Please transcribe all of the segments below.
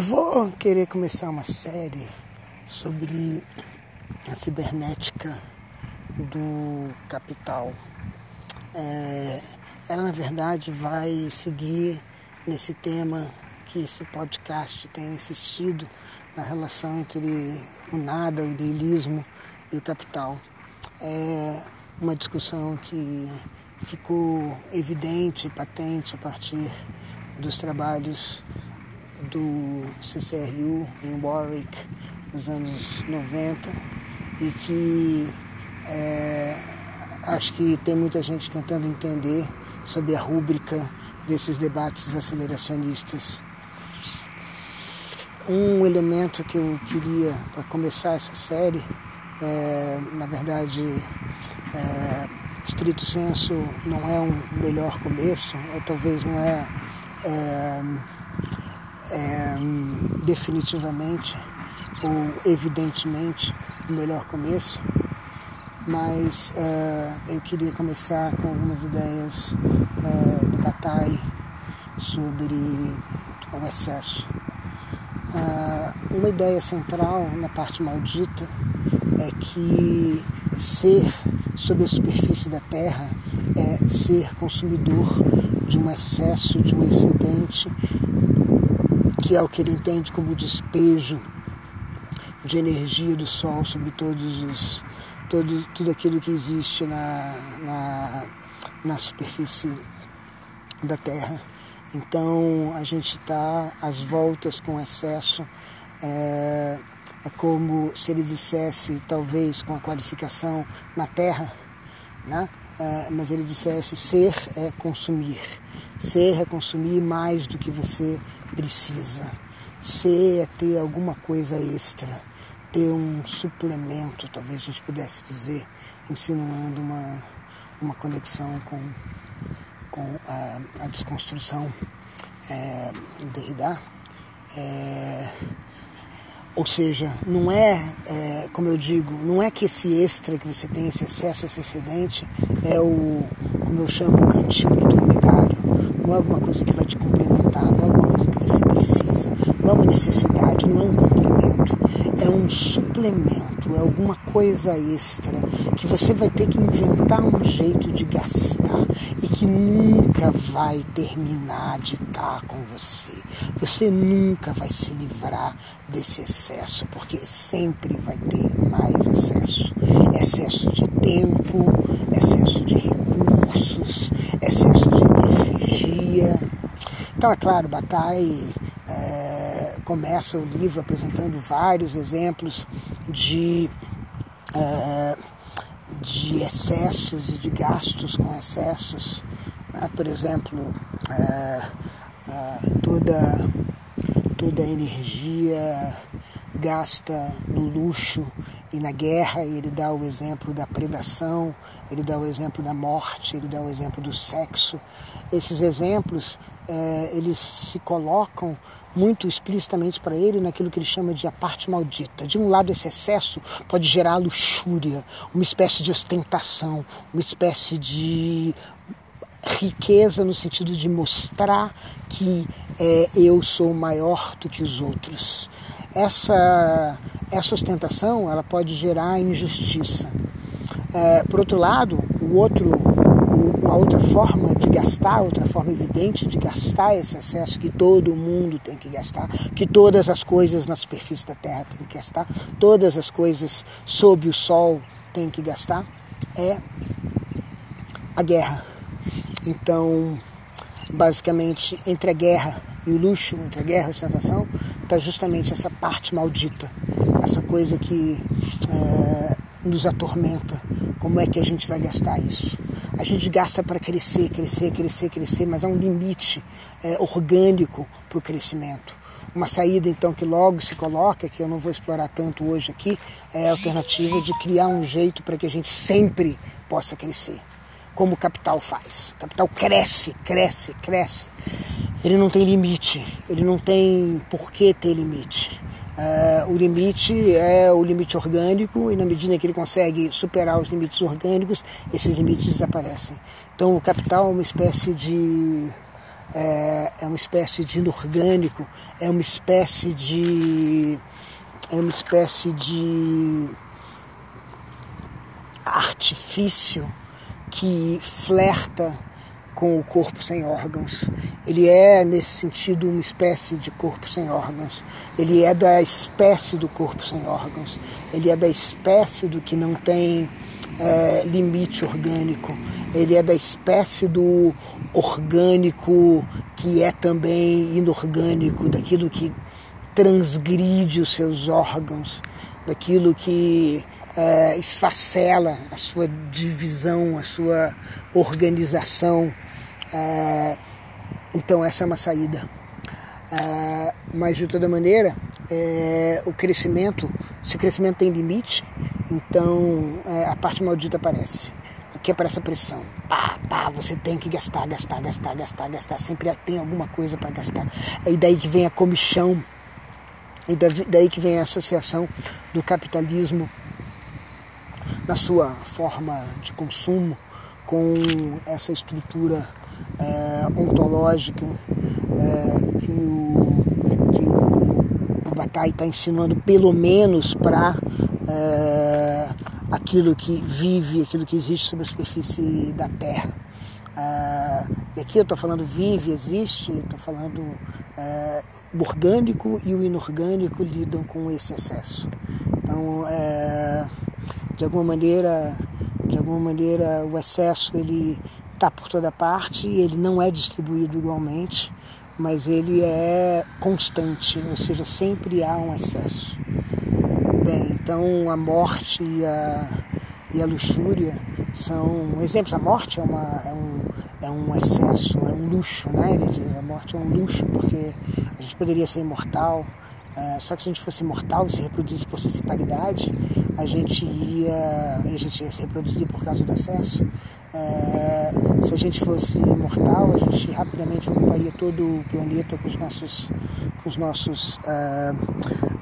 Eu vou querer começar uma série sobre a cibernética do capital. É, ela, na verdade, vai seguir nesse tema que esse podcast tem insistido na relação entre o nada, o niilismo e o capital. É uma discussão que ficou evidente, patente a partir dos trabalhos do CCRU em Warwick nos anos 90 e que é, acho que tem muita gente tentando entender sobre a rúbrica desses debates aceleracionistas. Um elemento que eu queria para começar essa série, é, na verdade, é, estrito senso, não é um melhor começo, ou talvez não é, é é, definitivamente ou evidentemente o melhor começo, mas uh, eu queria começar com algumas ideias uh, do Bataille sobre o excesso. Uh, uma ideia central na parte maldita é que ser sobre a superfície da Terra é ser consumidor de um excesso, de um excedente que é o que ele entende como despejo de energia do Sol sobre todos os todo, tudo aquilo que existe na, na, na superfície da Terra. Então a gente está às voltas com excesso. É, é como se ele dissesse, talvez com a qualificação na Terra, né? É, mas ele dissesse ser é consumir. Ser é consumir mais do que você precisa. Ser é ter alguma coisa extra, ter um suplemento, talvez a gente pudesse dizer, insinuando uma, uma conexão com, com a, a desconstrução é, Derrida. É, ou seja, não é, é, como eu digo, não é que esse extra que você tem, esse excesso, esse excedente, é o, como eu chamo, o cantinho do dromedário. Não é alguma coisa que vai te complementar, não é alguma coisa que você precisa, não é uma necessidade, não é um complemento, é um suplemento, é alguma coisa extra que você vai ter que inventar um jeito de gastar e que nunca vai terminar de estar com você. Você nunca vai se livrar desse excesso, porque sempre vai ter mais excesso. Excesso de tempo, excesso de recursos, excesso de energia. Então, é claro, Bataille é, começa o livro apresentando vários exemplos de, é, de excessos e de gastos com excessos. Né? Por exemplo, é, toda, toda a energia gasta no luxo e na guerra, e ele dá o exemplo da predação, ele dá o exemplo da morte, ele dá o exemplo do sexo. Esses exemplos, é, eles se colocam muito explicitamente para ele naquilo que ele chama de a parte maldita. De um lado, esse excesso pode gerar luxúria, uma espécie de ostentação, uma espécie de riqueza no sentido de mostrar que é, eu sou maior do que os outros. Essa, essa ostentação ela pode gerar injustiça. É, por outro lado, o outro, uma outra forma de gastar, outra forma evidente de gastar esse excesso que todo mundo tem que gastar, que todas as coisas na superfície da Terra têm que gastar, todas as coisas sob o Sol têm que gastar, é a guerra então, basicamente, entre a guerra e o luxo, entre a guerra e a ostentação, está justamente essa parte maldita, essa coisa que é, nos atormenta. Como é que a gente vai gastar isso? A gente gasta para crescer, crescer, crescer, crescer, mas há um limite é, orgânico para o crescimento. Uma saída, então, que logo se coloca, que eu não vou explorar tanto hoje aqui, é a alternativa de criar um jeito para que a gente sempre possa crescer como o capital faz. O capital cresce, cresce, cresce. Ele não tem limite, ele não tem por que ter limite. Uh, o limite é o limite orgânico e na medida que ele consegue superar os limites orgânicos, esses limites desaparecem. Então o capital é uma espécie de é, é uma espécie de inorgânico, é uma espécie de é uma espécie de artifício que flerta com o corpo sem órgãos. Ele é, nesse sentido, uma espécie de corpo sem órgãos. Ele é da espécie do corpo sem órgãos. Ele é da espécie do que não tem é, limite orgânico. Ele é da espécie do orgânico que é também inorgânico, daquilo que transgride os seus órgãos, daquilo que é, esfacela a sua divisão, a sua organização. É, então essa é uma saída. É, mas de toda maneira, é, o crescimento, se o crescimento tem limite, então é, a parte maldita aparece. Aqui aparece a pressão. Pá, pá, você tem que gastar, gastar, gastar, gastar, gastar. Sempre tem alguma coisa para gastar. E daí que vem a comichão. E daí que vem a associação do capitalismo na sua forma de consumo com essa estrutura é, ontológica é, que o, que o, o Bataille está ensinando, pelo menos para é, aquilo que vive, aquilo que existe sobre a superfície da Terra. É, e aqui eu estou falando vive, existe, estou falando é, o orgânico e o inorgânico lidam com esse excesso. Então, é, de alguma maneira, de alguma maneira o excesso ele está por toda parte, ele não é distribuído igualmente, mas ele é constante, ou seja, sempre há um excesso. Bem, então a morte e a, e a luxúria são exemplos. A morte é, uma, é, um, é um excesso, é um luxo, né? Ele diz, a morte é um luxo, porque a gente poderia ser imortal, é, só que se a gente fosse imortal e se reproduzisse por sensibilidade, a gente ia, a gente ia se reproduzir por causa do excesso. É, se a gente fosse imortal, a gente rapidamente ocuparia todo o planeta com os nossos, com os nossos, é,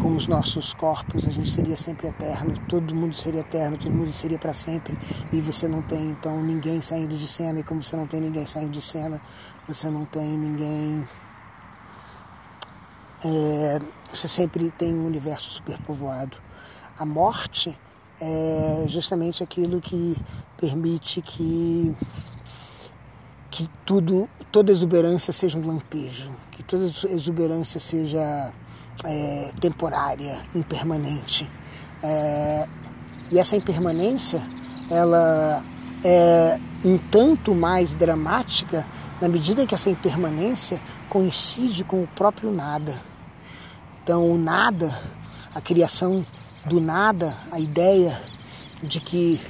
com os nossos corpos. A gente seria sempre eterno. Todo mundo seria eterno. Todo mundo seria para sempre. E você não tem então ninguém saindo de cena. E como você não tem ninguém saindo de cena, você não tem ninguém é, você sempre tem um universo superpovoado. A morte é justamente aquilo que permite que que tudo, toda exuberância seja um lampejo, que toda exuberância seja é, temporária, impermanente. É, e essa impermanência, ela é um tanto mais dramática na medida em que essa impermanência coincide com o próprio nada. Então, o nada, a criação do nada, a ideia de que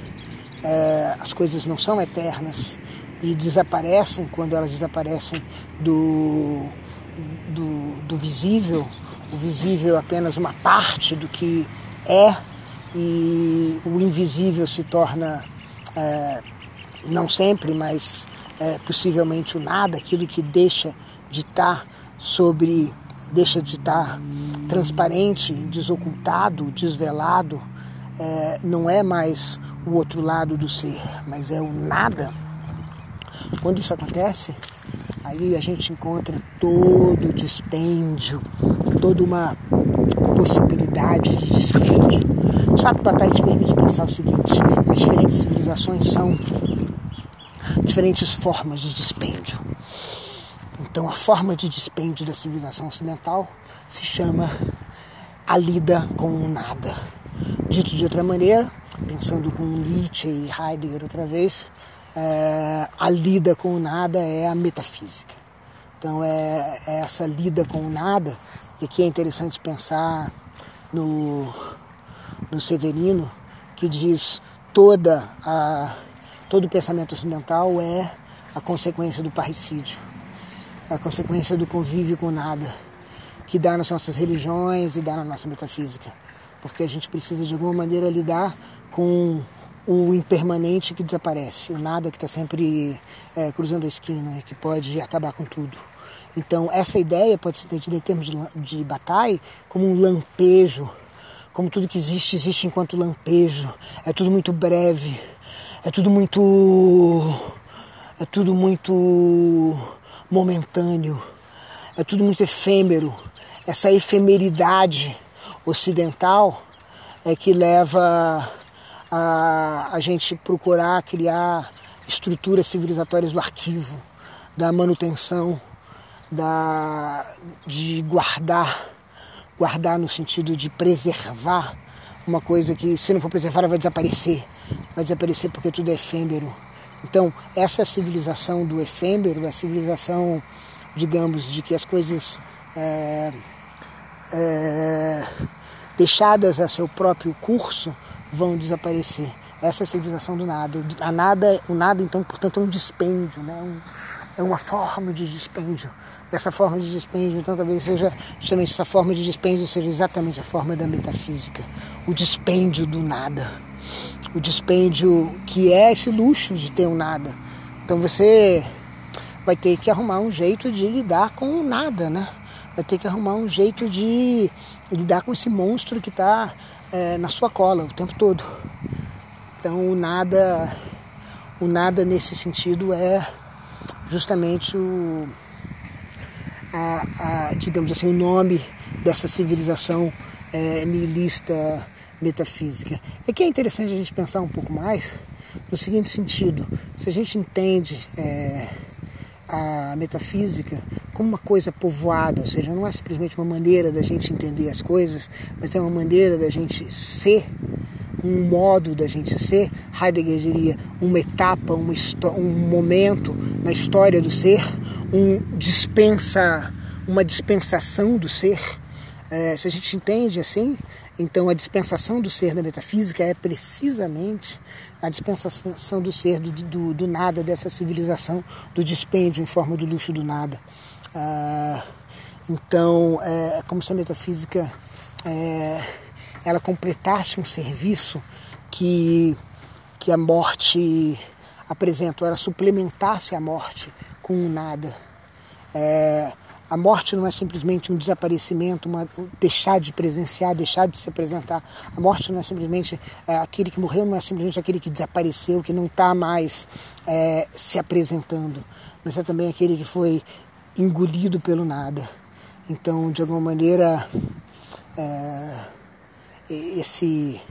é, as coisas não são eternas e desaparecem quando elas desaparecem do, do, do visível, o visível é apenas uma parte do que é e o invisível se torna, é, não sempre, mas é, possivelmente o nada, aquilo que deixa de estar sobre deixa de estar transparente, desocultado, desvelado, é, não é mais o outro lado do ser, mas é o nada. Quando isso acontece, aí a gente encontra todo o dispêndio, toda uma possibilidade de dispêndio. De fato, Bataille te permite pensar o seguinte: as diferentes civilizações são diferentes formas de dispêndio. Então, a forma de dispêndio da civilização ocidental se chama a lida com o nada. Dito de outra maneira, pensando com Nietzsche e Heidegger outra vez, é, a lida com o nada é a metafísica. Então, é, é essa lida com o nada, e aqui é interessante pensar no, no Severino, que diz toda a, todo o pensamento ocidental é a consequência do parricídio a consequência do convívio com nada, que dá nas nossas religiões e dá na nossa metafísica. Porque a gente precisa de alguma maneira lidar com o impermanente que desaparece, o nada que está sempre é, cruzando a esquina e que pode acabar com tudo. Então, essa ideia pode ser entendida em termos de, de batalha como um lampejo, como tudo que existe, existe enquanto lampejo. É tudo muito breve, é tudo muito. É tudo muito momentâneo, é tudo muito efêmero. Essa efemeridade ocidental é que leva a, a gente procurar criar estruturas civilizatórias do arquivo, da manutenção, da, de guardar, guardar no sentido de preservar uma coisa que se não for preservada vai desaparecer, vai desaparecer porque tudo é efêmero. Então essa civilização do efêmero, a civilização, digamos, de que as coisas é, é, deixadas a seu próprio curso vão desaparecer. Essa é a civilização do nada. A nada, o nada, então, portanto, é um dispêndio, né? Um, é uma forma de dispêndio. Essa forma de dispêndio, então, talvez seja justamente essa forma de dispêndio seja exatamente a forma da metafísica, o dispêndio do nada, o dispêndio que é esse luxo de ter um nada. Então você vai ter que arrumar um jeito de lidar com o nada, né? Vai ter que arrumar um jeito de lidar com esse monstro que está é, na sua cola o tempo todo. Então o nada, o nada nesse sentido é justamente o, a, a, digamos assim, o nome dessa civilização é, nihilista metafísica. É que é interessante a gente pensar um pouco mais no seguinte sentido: se a gente entende é, a metafísica como uma coisa povoada, ou seja, não é simplesmente uma maneira da gente entender as coisas, mas é uma maneira da gente ser, um modo da gente ser. Heidegger diria uma etapa, uma um momento na história do ser, um dispensa, uma dispensação do ser. É, se a gente entende assim, então a dispensação do ser na metafísica é precisamente a dispensação do ser, do, do, do nada, dessa civilização, do dispêndio em forma do luxo do nada. Ah, então, é, é como se a metafísica é, ela completasse um serviço que, que a morte apresenta, ela suplementasse a morte com o nada. É, a morte não é simplesmente um desaparecimento, uma, deixar de presenciar, deixar de se apresentar. A morte não é simplesmente é, aquele que morreu, não é simplesmente aquele que desapareceu, que não está mais é, se apresentando, mas é também aquele que foi engolido pelo nada. Então, de alguma maneira, é, esse,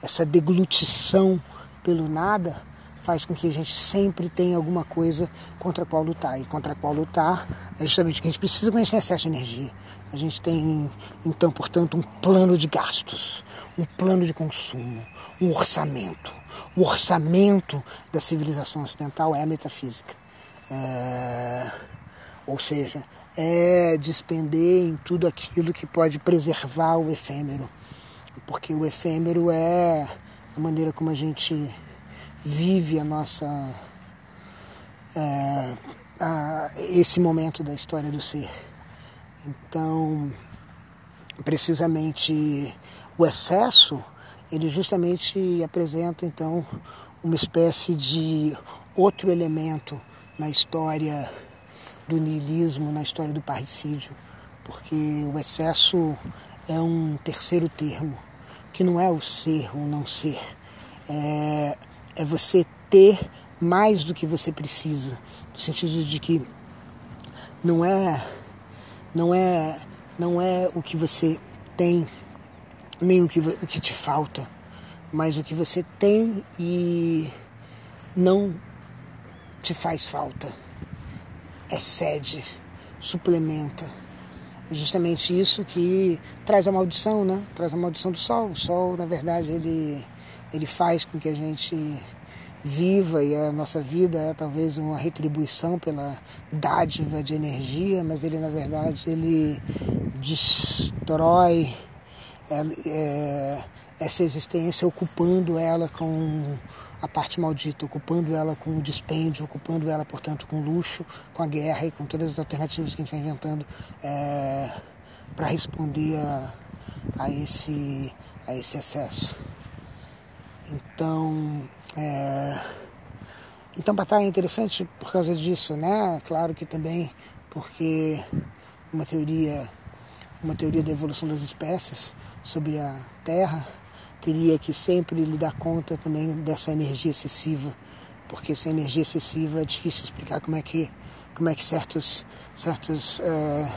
essa deglutição pelo nada faz com que a gente sempre tenha alguma coisa contra a qual lutar. E contra a qual lutar é justamente que a gente precisa quando a gente tem excesso de energia. A gente tem, então, portanto, um plano de gastos, um plano de consumo, um orçamento. O orçamento da civilização ocidental é a metafísica. É ou seja, é despender em tudo aquilo que pode preservar o efêmero, porque o efêmero é a maneira como a gente vive a nossa é, a, esse momento da história do ser. Então, precisamente o excesso, ele justamente apresenta então uma espécie de outro elemento na história do niilismo na história do parricídio, porque o excesso é um terceiro termo, que não é o ser ou não ser, é, é você ter mais do que você precisa, no sentido de que não é não é não é o que você tem nem o que, o que te falta, mas o que você tem e não te faz falta excede, suplementa. É justamente isso que traz a maldição, né? Traz a maldição do sol. O sol, na verdade, ele, ele faz com que a gente viva e a nossa vida é talvez uma retribuição pela dádiva de energia, mas ele, na verdade, ele destrói é, essa existência ocupando ela com a parte maldita, ocupando ela com o dispêndio, ocupando ela, portanto, com luxo, com a guerra e com todas as alternativas que a gente vai inventando é, para responder a, a, esse, a esse excesso. Então, é, então Batalha é interessante por causa disso, né? Claro que também porque uma teoria, uma teoria da evolução das espécies sobre a Terra teria que sempre lhe dar conta também dessa energia excessiva, porque essa energia excessiva é difícil explicar como é que como é que certos, certos é,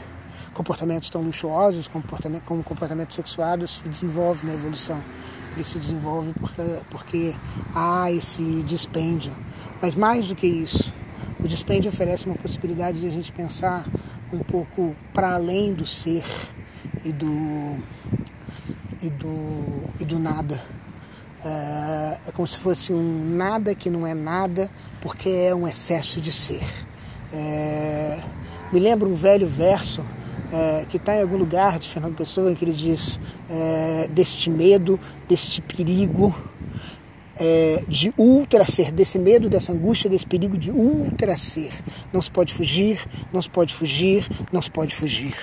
comportamentos tão luxuosos, comportamento, como comportamento sexuado, se desenvolve na evolução. Ele se desenvolve porque, porque há esse dispêndio. Mas mais do que isso, o dispêndio oferece uma possibilidade de a gente pensar um pouco para além do ser e do, e do, e do nada. É, é como se fosse um nada que não é nada, porque é um excesso de ser. É, me lembra um velho verso é, que está em algum lugar de Fernando Pessoa, em que ele diz é, deste medo, deste perigo, é, de ultra ser, desse medo, dessa angústia, desse perigo de ultra ser. Não se pode fugir, não se pode fugir, não se pode fugir.